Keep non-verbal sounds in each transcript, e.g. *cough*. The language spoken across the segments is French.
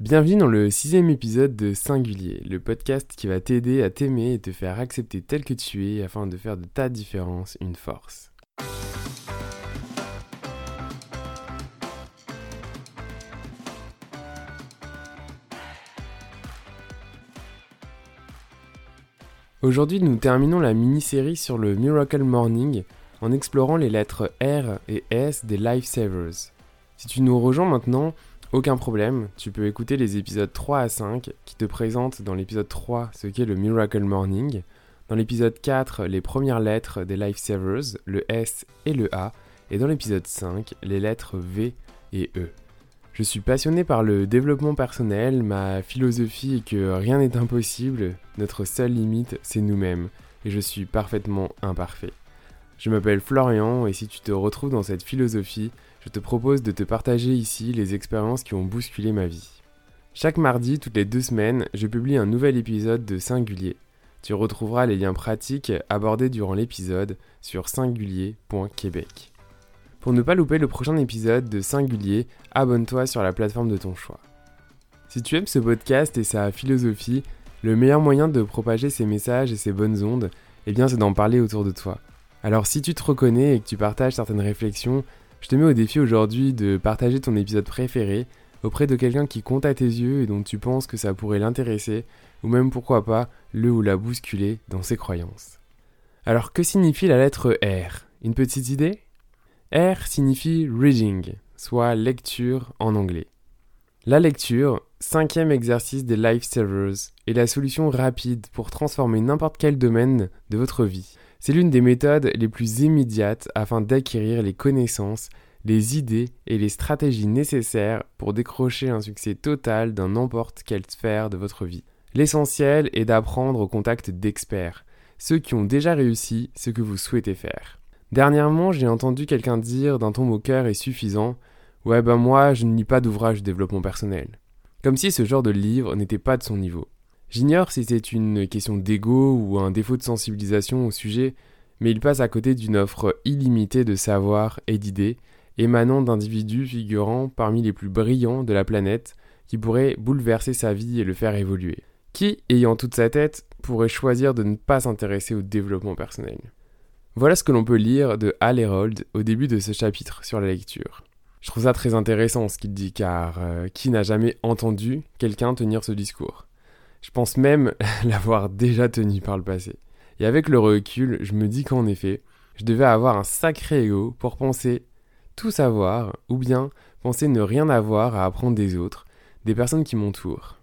Bienvenue dans le sixième épisode de Singulier, le podcast qui va t'aider à t'aimer et te faire accepter tel que tu es afin de faire de ta différence une force. Aujourd'hui, nous terminons la mini-série sur le Miracle Morning en explorant les lettres R et S des Lifesavers. Si tu nous rejoins maintenant, aucun problème, tu peux écouter les épisodes 3 à 5 qui te présentent dans l'épisode 3 ce qu'est le Miracle Morning, dans l'épisode 4 les premières lettres des Lifesavers, le S et le A, et dans l'épisode 5 les lettres V et E. Je suis passionné par le développement personnel, ma philosophie est que rien n'est impossible, notre seule limite c'est nous-mêmes, et je suis parfaitement imparfait. Je m'appelle Florian et si tu te retrouves dans cette philosophie, je te propose de te partager ici les expériences qui ont bousculé ma vie. Chaque mardi, toutes les deux semaines, je publie un nouvel épisode de Singulier. Tu retrouveras les liens pratiques abordés durant l'épisode sur singulier.québec. Pour ne pas louper le prochain épisode de Singulier, abonne-toi sur la plateforme de ton choix. Si tu aimes ce podcast et sa philosophie, le meilleur moyen de propager ces messages et ces bonnes ondes, eh bien c'est d'en parler autour de toi. Alors si tu te reconnais et que tu partages certaines réflexions, je te mets au défi aujourd'hui de partager ton épisode préféré auprès de quelqu'un qui compte à tes yeux et dont tu penses que ça pourrait l'intéresser, ou même pourquoi pas le ou la bousculer dans ses croyances. Alors que signifie la lettre R? Une petite idée? R signifie reading, soit lecture en anglais. La lecture, cinquième exercice des Lifesavers, est la solution rapide pour transformer n'importe quel domaine de votre vie. C'est l'une des méthodes les plus immédiates afin d'acquérir les connaissances, les idées et les stratégies nécessaires pour décrocher un succès total dans n'importe quelle sphère de votre vie. L'essentiel est d'apprendre au contact d'experts, ceux qui ont déjà réussi ce que vous souhaitez faire. Dernièrement, j'ai entendu quelqu'un dire d'un ton moqueur et suffisant Ouais, ben moi, je ne lis pas d'ouvrage de développement personnel. Comme si ce genre de livre n'était pas de son niveau. J'ignore si c'est une question d'ego ou un défaut de sensibilisation au sujet, mais il passe à côté d'une offre illimitée de savoir et d'idées émanant d'individus figurant parmi les plus brillants de la planète qui pourraient bouleverser sa vie et le faire évoluer. Qui, ayant toute sa tête, pourrait choisir de ne pas s'intéresser au développement personnel? Voilà ce que l'on peut lire de Hal Herold au début de ce chapitre sur la lecture. Je trouve ça très intéressant ce qu'il dit car euh, qui n'a jamais entendu quelqu'un tenir ce discours? Je pense même *laughs* l'avoir déjà tenu par le passé. Et avec le recul, je me dis qu'en effet, je devais avoir un sacré ego pour penser tout savoir, ou bien penser ne rien avoir à apprendre des autres, des personnes qui m'entourent.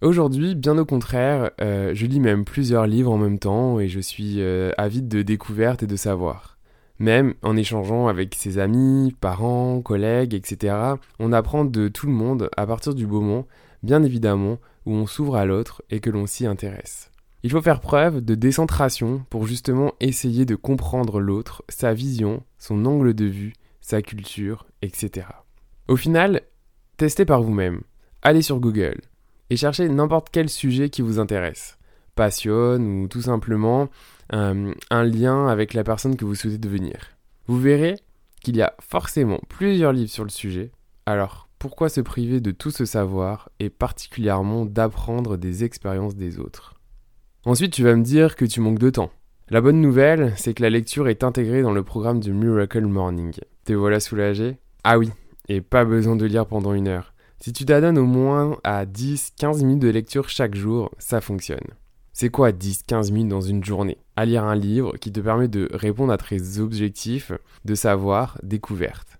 Aujourd'hui, bien au contraire, euh, je lis même plusieurs livres en même temps et je suis euh, avide de découvertes et de savoir. Même en échangeant avec ses amis, parents, collègues, etc., on apprend de tout le monde à partir du moment, bien évidemment, où on s'ouvre à l'autre et que l'on s'y intéresse. Il faut faire preuve de décentration pour justement essayer de comprendre l'autre, sa vision, son angle de vue, sa culture, etc. Au final, testez par vous-même. Allez sur Google et cherchez n'importe quel sujet qui vous intéresse, passionne ou tout simplement euh, un lien avec la personne que vous souhaitez devenir. Vous verrez qu'il y a forcément plusieurs livres sur le sujet, alors pourquoi se priver de tout ce savoir et particulièrement d'apprendre des expériences des autres Ensuite, tu vas me dire que tu manques de temps. La bonne nouvelle, c'est que la lecture est intégrée dans le programme du Miracle Morning. Te voilà soulagé? Ah oui, et pas besoin de lire pendant une heure. Si tu t'adonnes au moins à 10-15 minutes de lecture chaque jour, ça fonctionne. C'est quoi 10-15 minutes dans une journée? À lire un livre qui te permet de répondre à tes objectifs de savoir, découverte.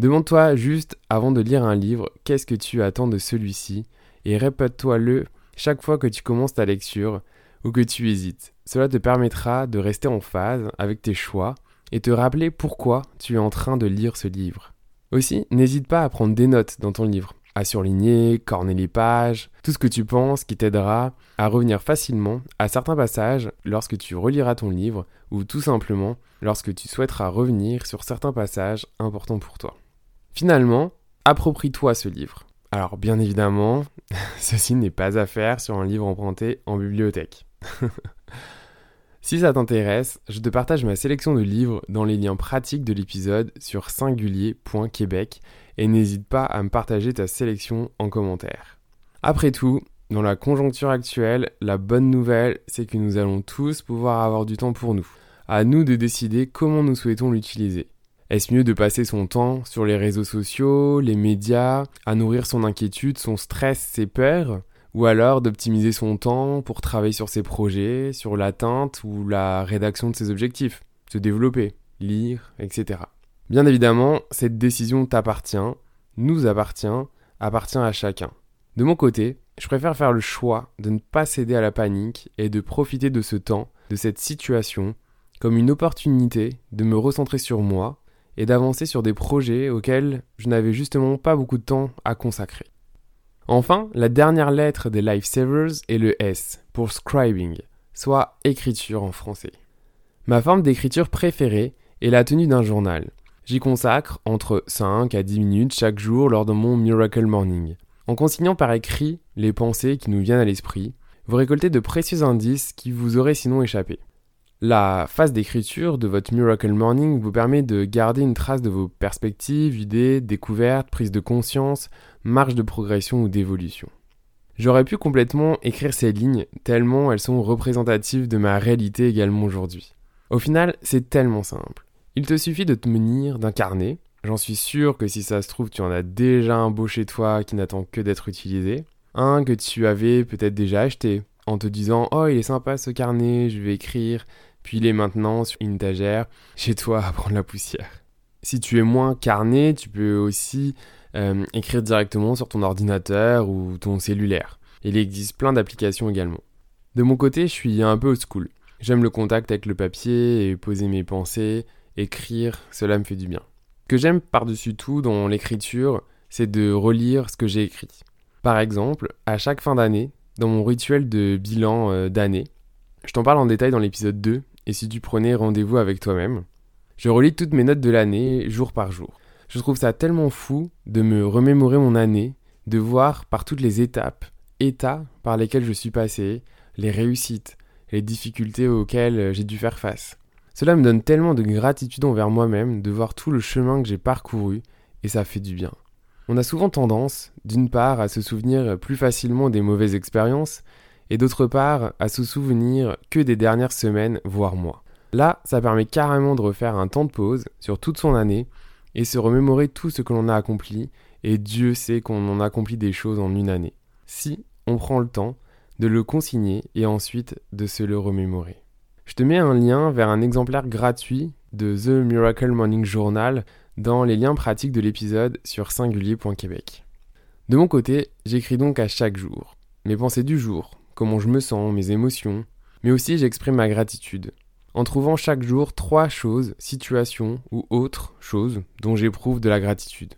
Demande-toi juste, avant de lire un livre, qu'est-ce que tu attends de celui-ci, et répète-toi-le chaque fois que tu commences ta lecture ou que tu hésites. Cela te permettra de rester en phase avec tes choix et te rappeler pourquoi tu es en train de lire ce livre. Aussi, n'hésite pas à prendre des notes dans ton livre, à surligner, corner les pages, tout ce que tu penses qui t'aidera à revenir facilement à certains passages lorsque tu reliras ton livre ou tout simplement lorsque tu souhaiteras revenir sur certains passages importants pour toi. Finalement, approprie-toi ce livre. Alors bien évidemment, *laughs* ceci n'est pas à faire sur un livre emprunté en bibliothèque. *laughs* si ça t'intéresse, je te partage ma sélection de livres dans les liens pratiques de l'épisode sur singulier.québec et n'hésite pas à me partager ta sélection en commentaire. Après tout, dans la conjoncture actuelle, la bonne nouvelle, c'est que nous allons tous pouvoir avoir du temps pour nous. À nous de décider comment nous souhaitons l'utiliser. Est-ce mieux de passer son temps sur les réseaux sociaux, les médias, à nourrir son inquiétude, son stress, ses peurs Ou alors d'optimiser son temps pour travailler sur ses projets, sur l'atteinte ou la rédaction de ses objectifs, se développer, lire, etc. Bien évidemment, cette décision t'appartient, nous appartient, appartient à chacun. De mon côté, je préfère faire le choix de ne pas céder à la panique et de profiter de ce temps, de cette situation, comme une opportunité de me recentrer sur moi et d'avancer sur des projets auxquels je n'avais justement pas beaucoup de temps à consacrer. Enfin, la dernière lettre des Lifesavers est le S pour scribing, soit écriture en français. Ma forme d'écriture préférée est la tenue d'un journal. J'y consacre entre 5 à 10 minutes chaque jour lors de mon Miracle Morning. En consignant par écrit les pensées qui nous viennent à l'esprit, vous récoltez de précieux indices qui vous auraient sinon échappé. La phase d'écriture de votre Miracle Morning vous permet de garder une trace de vos perspectives, idées, découvertes, prises de conscience, marge de progression ou d'évolution. J'aurais pu complètement écrire ces lignes tellement elles sont représentatives de ma réalité également aujourd'hui. Au final, c'est tellement simple. Il te suffit de te munir d'un carnet. J'en suis sûr que si ça se trouve, tu en as déjà un beau chez toi qui n'attend que d'être utilisé. Un que tu avais peut-être déjà acheté, en te disant Oh, il est sympa ce carnet, je vais écrire, puis il est maintenant sur une étagère chez toi à prendre la poussière. Si tu es moins carnet, tu peux aussi euh, écrire directement sur ton ordinateur ou ton cellulaire. Il existe plein d'applications également. De mon côté, je suis un peu old school. J'aime le contact avec le papier et poser mes pensées, écrire, cela me fait du bien. Que j'aime par-dessus tout dans l'écriture, c'est de relire ce que j'ai écrit. Par exemple, à chaque fin d'année, dans mon rituel de bilan euh, d'année, je t'en parle en détail dans l'épisode 2, et si tu prenais rendez-vous avec toi-même, je relis toutes mes notes de l'année, jour par jour. Je trouve ça tellement fou de me remémorer mon année, de voir par toutes les étapes, états par lesquels je suis passé, les réussites, les difficultés auxquelles j'ai dû faire face. Cela me donne tellement de gratitude envers moi-même de voir tout le chemin que j'ai parcouru, et ça fait du bien. On a souvent tendance, d'une part, à se souvenir plus facilement des mauvaises expériences, et d'autre part, à se souvenir que des dernières semaines, voire mois. Là, ça permet carrément de refaire un temps de pause sur toute son année et se remémorer tout ce que l'on a accompli, et Dieu sait qu'on en a accompli des choses en une année. Si on prend le temps de le consigner et ensuite de se le remémorer. Je te mets un lien vers un exemplaire gratuit de The Miracle Morning Journal dans les liens pratiques de l'épisode sur singulier.québec. De mon côté, j'écris donc à chaque jour mes pensées du jour, comment je me sens, mes émotions, mais aussi j'exprime ma gratitude, en trouvant chaque jour trois choses, situations ou autres choses dont j'éprouve de la gratitude.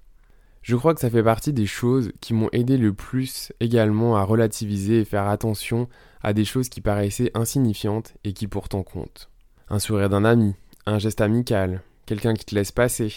Je crois que ça fait partie des choses qui m'ont aidé le plus également à relativiser et faire attention à des choses qui paraissaient insignifiantes et qui pourtant comptent. Un sourire d'un ami, un geste amical, quelqu'un qui te laisse passer.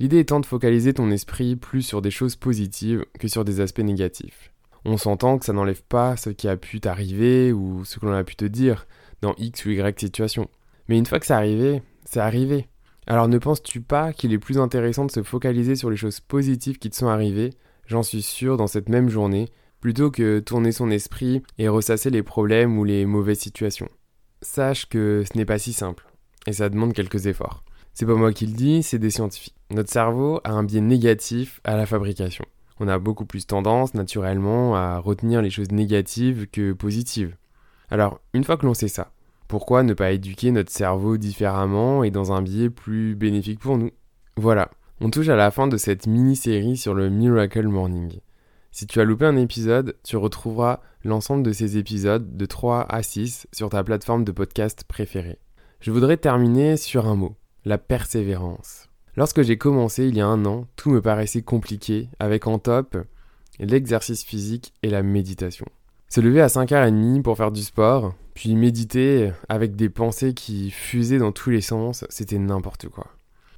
L'idée étant de focaliser ton esprit plus sur des choses positives que sur des aspects négatifs. On s'entend que ça n'enlève pas ce qui a pu t'arriver ou ce que l'on a pu te dire dans X ou Y situation. Mais une fois que c'est arrivé, c'est arrivé. Alors ne penses-tu pas qu'il est plus intéressant de se focaliser sur les choses positives qui te sont arrivées, j'en suis sûr, dans cette même journée, plutôt que tourner son esprit et ressasser les problèmes ou les mauvaises situations? Sache que ce n'est pas si simple, et ça demande quelques efforts. C'est pas moi qui le dis, c'est des scientifiques. Notre cerveau a un biais négatif à la fabrication. On a beaucoup plus tendance, naturellement, à retenir les choses négatives que positives. Alors, une fois que l'on sait ça, pourquoi ne pas éduquer notre cerveau différemment et dans un biais plus bénéfique pour nous? Voilà, on touche à la fin de cette mini-série sur le Miracle Morning. Si tu as loupé un épisode, tu retrouveras l'ensemble de ces épisodes de 3 à 6 sur ta plateforme de podcast préférée. Je voudrais terminer sur un mot, la persévérance. Lorsque j'ai commencé il y a un an, tout me paraissait compliqué, avec en top l'exercice physique et la méditation. Se lever à 5h30 pour faire du sport, puis méditer avec des pensées qui fusaient dans tous les sens, c'était n'importe quoi.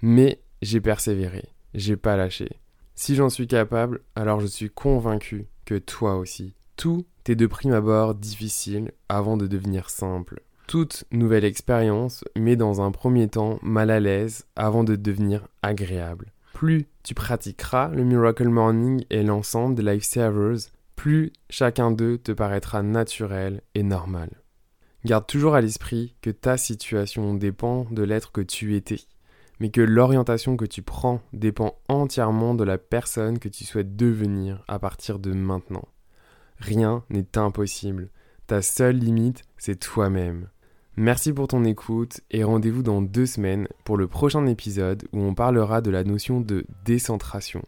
Mais j'ai persévéré, j'ai pas lâché. Si j'en suis capable, alors je suis convaincu que toi aussi. Tout est de prime abord difficile avant de devenir simple. Toute nouvelle expérience met dans un premier temps mal à l'aise avant de devenir agréable. Plus tu pratiqueras le Miracle Morning et l'ensemble des Lifesavers, plus chacun d'eux te paraîtra naturel et normal. Garde toujours à l'esprit que ta situation dépend de l'être que tu étais, mais que l'orientation que tu prends dépend entièrement de la personne que tu souhaites devenir à partir de maintenant. Rien n'est impossible. Ta seule limite, c'est toi-même. Merci pour ton écoute et rendez-vous dans deux semaines pour le prochain épisode où on parlera de la notion de décentration,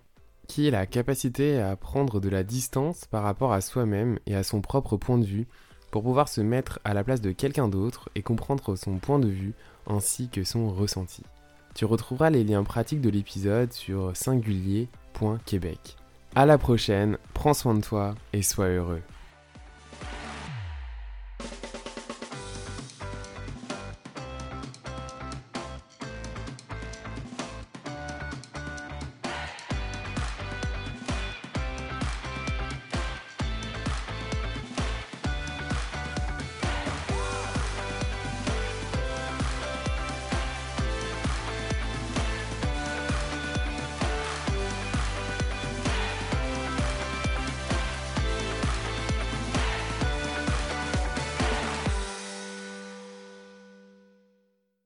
qui est la capacité à prendre de la distance par rapport à soi-même et à son propre point de vue pour pouvoir se mettre à la place de quelqu'un d'autre et comprendre son point de vue ainsi que son ressenti. Tu retrouveras les liens pratiques de l'épisode sur singulier.québec. À la prochaine, prends soin de toi et sois heureux.